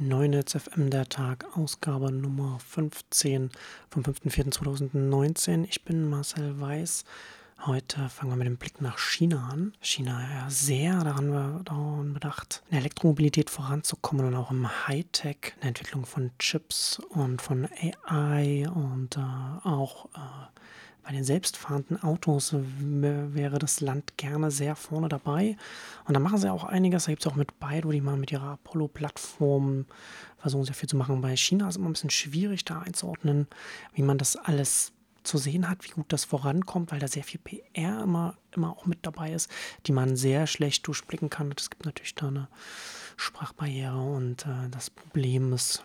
Neunetz FM der Tag, Ausgabe Nummer 15 vom 5.4.2019. Ich bin Marcel Weiß. Heute fangen wir mit dem Blick nach China an. China ja sehr daran, daran bedacht, in der Elektromobilität voranzukommen und auch im Hightech, in der Entwicklung von Chips und von AI und äh, auch äh, bei den selbstfahrenden Autos wäre das Land gerne sehr vorne dabei. Und da machen sie auch einiges. Da gibt es auch mit Baidu, die mal mit ihrer Apollo-Plattform versuchen, sehr viel zu machen. Bei China ist es immer ein bisschen schwierig, da einzuordnen, wie man das alles zu sehen hat, wie gut das vorankommt, weil da sehr viel PR immer, immer auch mit dabei ist, die man sehr schlecht durchblicken kann. Es gibt natürlich da eine Sprachbarriere und äh, das Problem ist,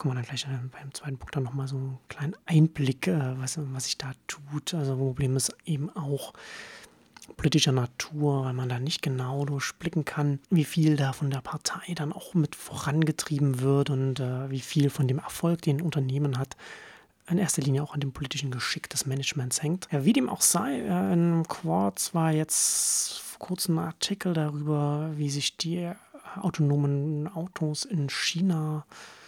kommen wir dann gleich beim zweiten Punkt dann nochmal so einen kleinen Einblick, äh, was, was sich da tut. Also Problem ist eben auch politischer Natur, weil man da nicht genau durchblicken kann, wie viel da von der Partei dann auch mit vorangetrieben wird und äh, wie viel von dem Erfolg, den ein Unternehmen hat, in erster Linie auch an dem politischen Geschick des Managements hängt. Ja, wie dem auch sei, äh, in Quartz war jetzt kurzem ein Artikel darüber, wie sich die autonomen Autos in China äh,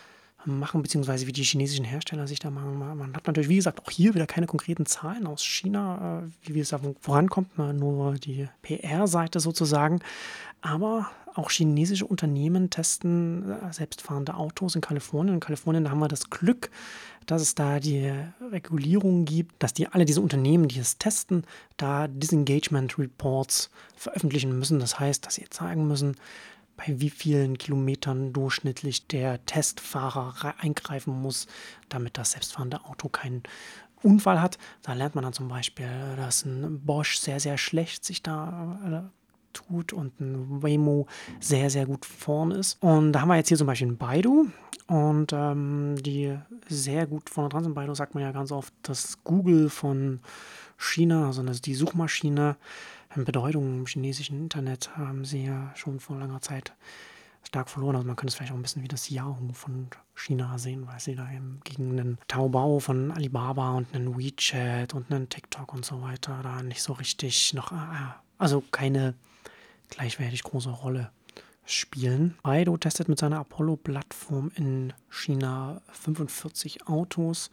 machen, beziehungsweise wie die chinesischen Hersteller sich da machen. Man hat natürlich, wie gesagt, auch hier wieder keine konkreten Zahlen aus China, äh, wie es da vorankommt, nur die PR-Seite sozusagen. Aber auch chinesische Unternehmen testen äh, selbstfahrende Autos in Kalifornien. In Kalifornien haben wir das Glück, dass es da die Regulierung gibt, dass die alle diese Unternehmen, die es testen, da Disengagement Reports veröffentlichen müssen. Das heißt, dass sie zeigen müssen, bei wie vielen Kilometern durchschnittlich der Testfahrer eingreifen muss, damit das selbstfahrende Auto keinen Unfall hat. Da lernt man dann zum Beispiel, dass ein Bosch sehr, sehr schlecht sich da äh, tut und ein Waymo sehr, sehr gut vorne ist. Und da haben wir jetzt hier zum Beispiel ein Baidu. Und ähm, die sehr gut vorne dran sind. Baidu sagt man ja ganz oft, das Google von China, also die Suchmaschine, Bedeutung im chinesischen Internet haben sie ja schon vor langer Zeit stark verloren. Also man könnte es vielleicht auch ein bisschen wie das Yahoo von China sehen, weil sie da eben gegen einen Taobao von Alibaba und einen WeChat und einen TikTok und so weiter da nicht so richtig noch, äh, also keine gleichwertig große Rolle spielen. Baidu testet mit seiner Apollo-Plattform in China 45 Autos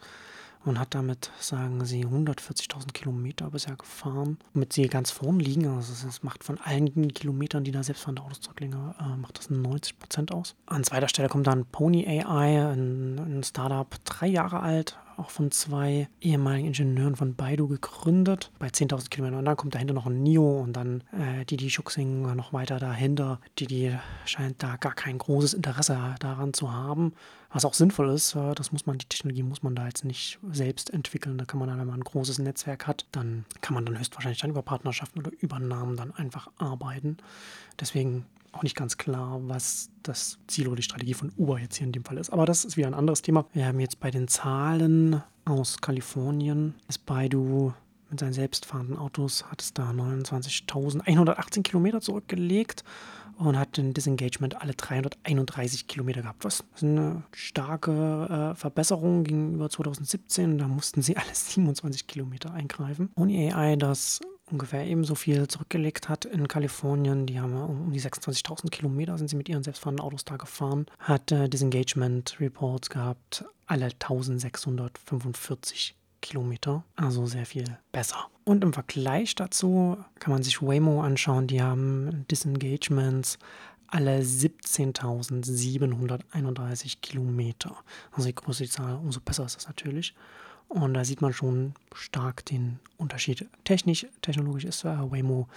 und hat damit, sagen sie, 140.000 Kilometer bisher gefahren, womit sie ganz vorn liegen. Also es macht von allen Kilometern, die da selbst von der Autos zurücklegen, äh, macht das 90 Prozent aus. An zweiter Stelle kommt dann Pony AI, ein, ein Startup, drei Jahre alt, auch von zwei ehemaligen Ingenieuren von Baidu gegründet, bei 10.000 Kilometern. Und dann kommt dahinter noch ein NIO und dann äh, Didi Schuxing noch weiter dahinter. Didi scheint da gar kein großes Interesse daran zu haben, was auch sinnvoll ist. Äh, das muss man, die Technologie muss man da jetzt nicht selbst entwickeln. Da kann man dann, wenn man ein großes Netzwerk hat, dann kann man dann höchstwahrscheinlich dann über Partnerschaften oder Übernahmen dann einfach arbeiten. Deswegen auch nicht ganz klar, was das Ziel oder die Strategie von Uber jetzt hier in dem Fall ist. Aber das ist wieder ein anderes Thema. Wir haben jetzt bei den Zahlen aus Kalifornien, ist Baidu mit seinen selbstfahrenden Autos, hat es da 29.118 Kilometer zurückgelegt und hat den Disengagement alle 331 Kilometer gehabt. Was eine starke äh, Verbesserung gegenüber 2017. Da mussten sie alle 27 Kilometer eingreifen. Uni AI, das ungefähr ebenso viel zurückgelegt hat in Kalifornien. Die haben um die 26.000 Kilometer sind sie mit ihren selbstfahrenden Autos da gefahren. Hat äh, Disengagement Reports gehabt, alle 1645 Kilometer, also sehr viel besser. Und im Vergleich dazu kann man sich Waymo anschauen, die haben Disengagements alle 17.731 Kilometer. Also je größer die Zahl, umso besser ist das natürlich. Und da sieht man schon stark den Unterschied. Technisch, technologisch ist äh, Waymo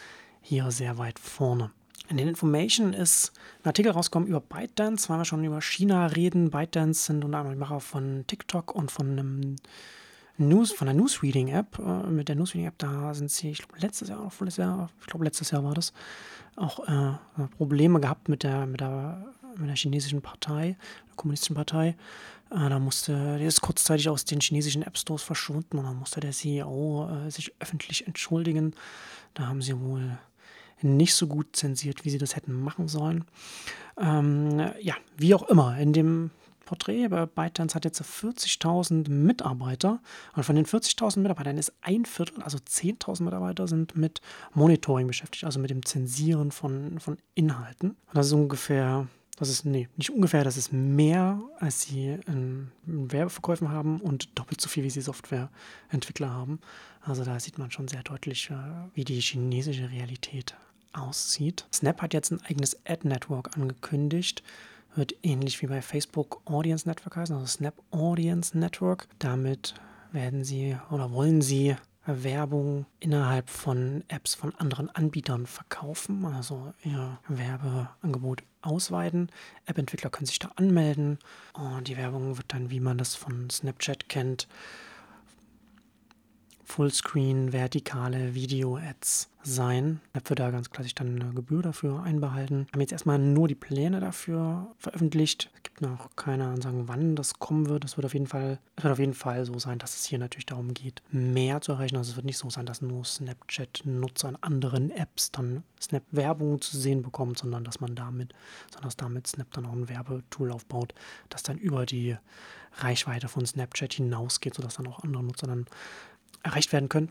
hier sehr weit vorne. In den Information ist ein Artikel rausgekommen über ByteDance, weil wir schon über China reden. ByteDance sind unter anderem Macher von TikTok und von einem News, von der Newsreading-App. Äh, mit der Newsreading-App, da sind sie, ich glaube, letztes Jahr, Jahr, ich glaube, letztes Jahr war das, auch äh, Probleme gehabt mit der, mit der, mit der chinesischen Partei, der kommunistischen Partei. Äh, da musste, der ist kurzzeitig aus den chinesischen App Stores verschwunden und dann musste der CEO äh, sich öffentlich entschuldigen. Da haben sie wohl nicht so gut zensiert, wie sie das hätten machen sollen. Ähm, ja, wie auch immer, in dem Porträt bei ByteDance hat jetzt 40.000 Mitarbeiter und von den 40.000 Mitarbeitern ist ein Viertel, also 10.000 Mitarbeiter, sind mit Monitoring beschäftigt, also mit dem Zensieren von, von Inhalten. Und das ist ungefähr Das ist, nee, nicht ungefähr, das ist mehr, als sie in, in Werbeverkäufen haben und doppelt so viel, wie sie Softwareentwickler haben. Also da sieht man schon sehr deutlich, äh, wie die chinesische Realität aussieht. Snap hat jetzt ein eigenes Ad-Network angekündigt. Wird ähnlich wie bei Facebook Audience Network heißen, also Snap Audience Network. Damit werden sie oder wollen sie Werbung innerhalb von Apps von anderen Anbietern verkaufen, also ihr Werbeangebot ausweiten. App-Entwickler können sich da anmelden und die Werbung wird dann, wie man das von Snapchat kennt, Fullscreen, vertikale Video-Ads sein. App wird da ganz klassisch dann eine Gebühr dafür einbehalten. Wir haben jetzt erstmal nur die Pläne dafür veröffentlicht. Es gibt noch keine Ansagen, wann das kommen wird. Es wird auf jeden Fall, wird auf jeden Fall so sein, dass es hier natürlich darum geht, mehr zu erreichen. Also es wird nicht so sein, dass nur Snapchat-Nutzer in anderen Apps dann Snap-Werbung zu sehen bekommt, sondern dass man damit, sondern dass damit Snap dann auch ein Werbetool aufbaut, das dann über die Reichweite von Snapchat hinausgeht, sodass dann auch andere Nutzer dann erreicht werden können.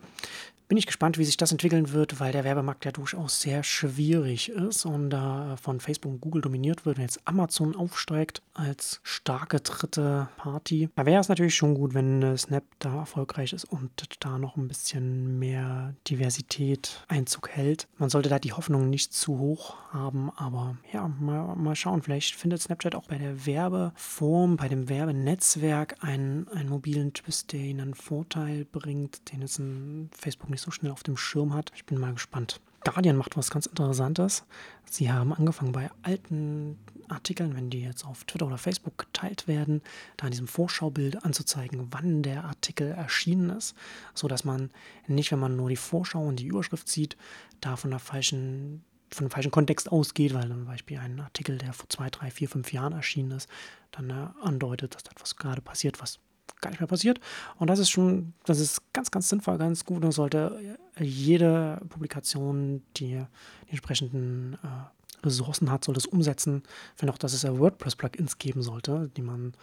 Bin ich gespannt, wie sich das entwickeln wird, weil der Werbemarkt ja durchaus sehr schwierig ist und da von Facebook und Google dominiert wird und jetzt Amazon aufsteigt als starke dritte Party. Da wäre es natürlich schon gut, wenn äh, Snap da erfolgreich ist und da noch ein bisschen mehr Diversität Einzug hält. Man sollte da die Hoffnung nicht zu hoch haben, aber ja, mal, mal schauen. Vielleicht findet Snapchat auch bei der Werbeform, bei dem Werbenetzwerk einen, einen mobilen Twist, der ihnen einen Vorteil bringt, den es in Facebook nicht so schnell auf dem Schirm hat. Ich bin mal gespannt. Guardian macht was ganz Interessantes. Sie haben angefangen bei alten Artikeln, wenn die jetzt auf Twitter oder Facebook geteilt werden, da in diesem Vorschaubild anzuzeigen, wann der Artikel erschienen ist, sodass man nicht, wenn man nur die Vorschau und die Überschrift sieht, da von der falschen von dem falschen Kontext ausgeht, weil zum Beispiel ein Artikel, der vor zwei, drei, vier, fünf Jahren erschienen ist, dann äh, andeutet, dass etwas gerade passiert, was gar nicht mehr passiert. Und das ist schon, das ist ganz, ganz sinnvoll, ganz gut. Und sollte jede Publikation, die die entsprechenden äh, Ressourcen hat, soll das umsetzen. Finde auch, dass es ja WordPress-Plugins geben sollte, die man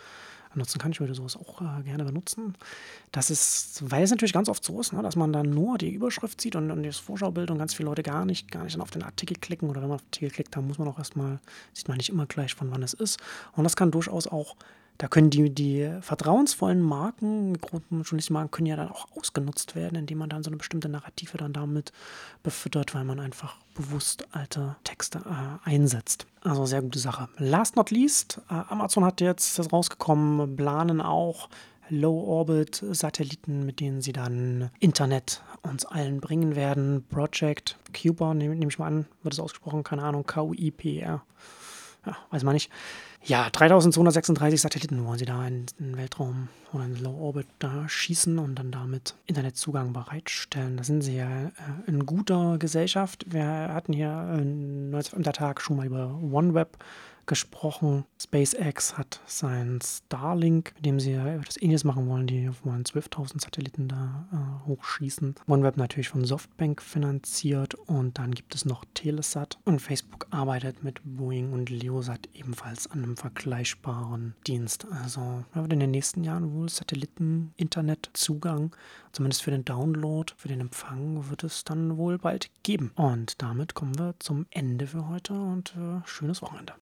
nutzen kann. Ich würde sowas auch äh, gerne benutzen. Das ist, weil es natürlich ganz oft so ist, ne, dass man dann nur die Überschrift sieht und, und das Vorschaubild und ganz viele Leute gar nicht, gar nicht dann auf den Artikel klicken oder wenn man auf den Artikel klickt, dann muss man auch erstmal, sieht man nicht immer gleich, von wann es ist. Und das kann durchaus auch da können die, die vertrauensvollen Marken, großen Journalistenmarken, können ja dann auch ausgenutzt werden, indem man dann so eine bestimmte Narrative dann damit befüttert, weil man einfach bewusst alte Texte äh, einsetzt. Also sehr gute Sache. Last not least, äh, Amazon hat jetzt das rausgekommen, planen auch Low-Orbit-Satelliten, mit denen sie dann Internet uns allen bringen werden. Project Cuper, nehme nehm ich mal an, wird es ausgesprochen, keine Ahnung, K-U-I-P-R. Ja, weiß man nicht. Ja, 3236 Satelliten wollen sie da in den Weltraum oder in Low Orbit da schießen und dann damit Internetzugang bereitstellen. Da sind sie ja äh, in guter Gesellschaft. Wir hatten hier äh, am Tag schon mal über OneWeb gesprochen. SpaceX hat sein Starlink, mit dem sie etwas ähnliches machen wollen. Die wollen 12.000 Satelliten da äh, hochschießen. OneWeb natürlich von Softbank finanziert und dann gibt es noch Telesat und Facebook arbeitet mit Boeing und Leosat ebenfalls an einem vergleichbaren Dienst. Also wird in den nächsten Jahren wohl Satelliten-Internet-Zugang, zumindest für den Download, für den Empfang, wird es dann wohl bald geben. Und damit kommen wir zum Ende für heute und äh, schönes Wochenende.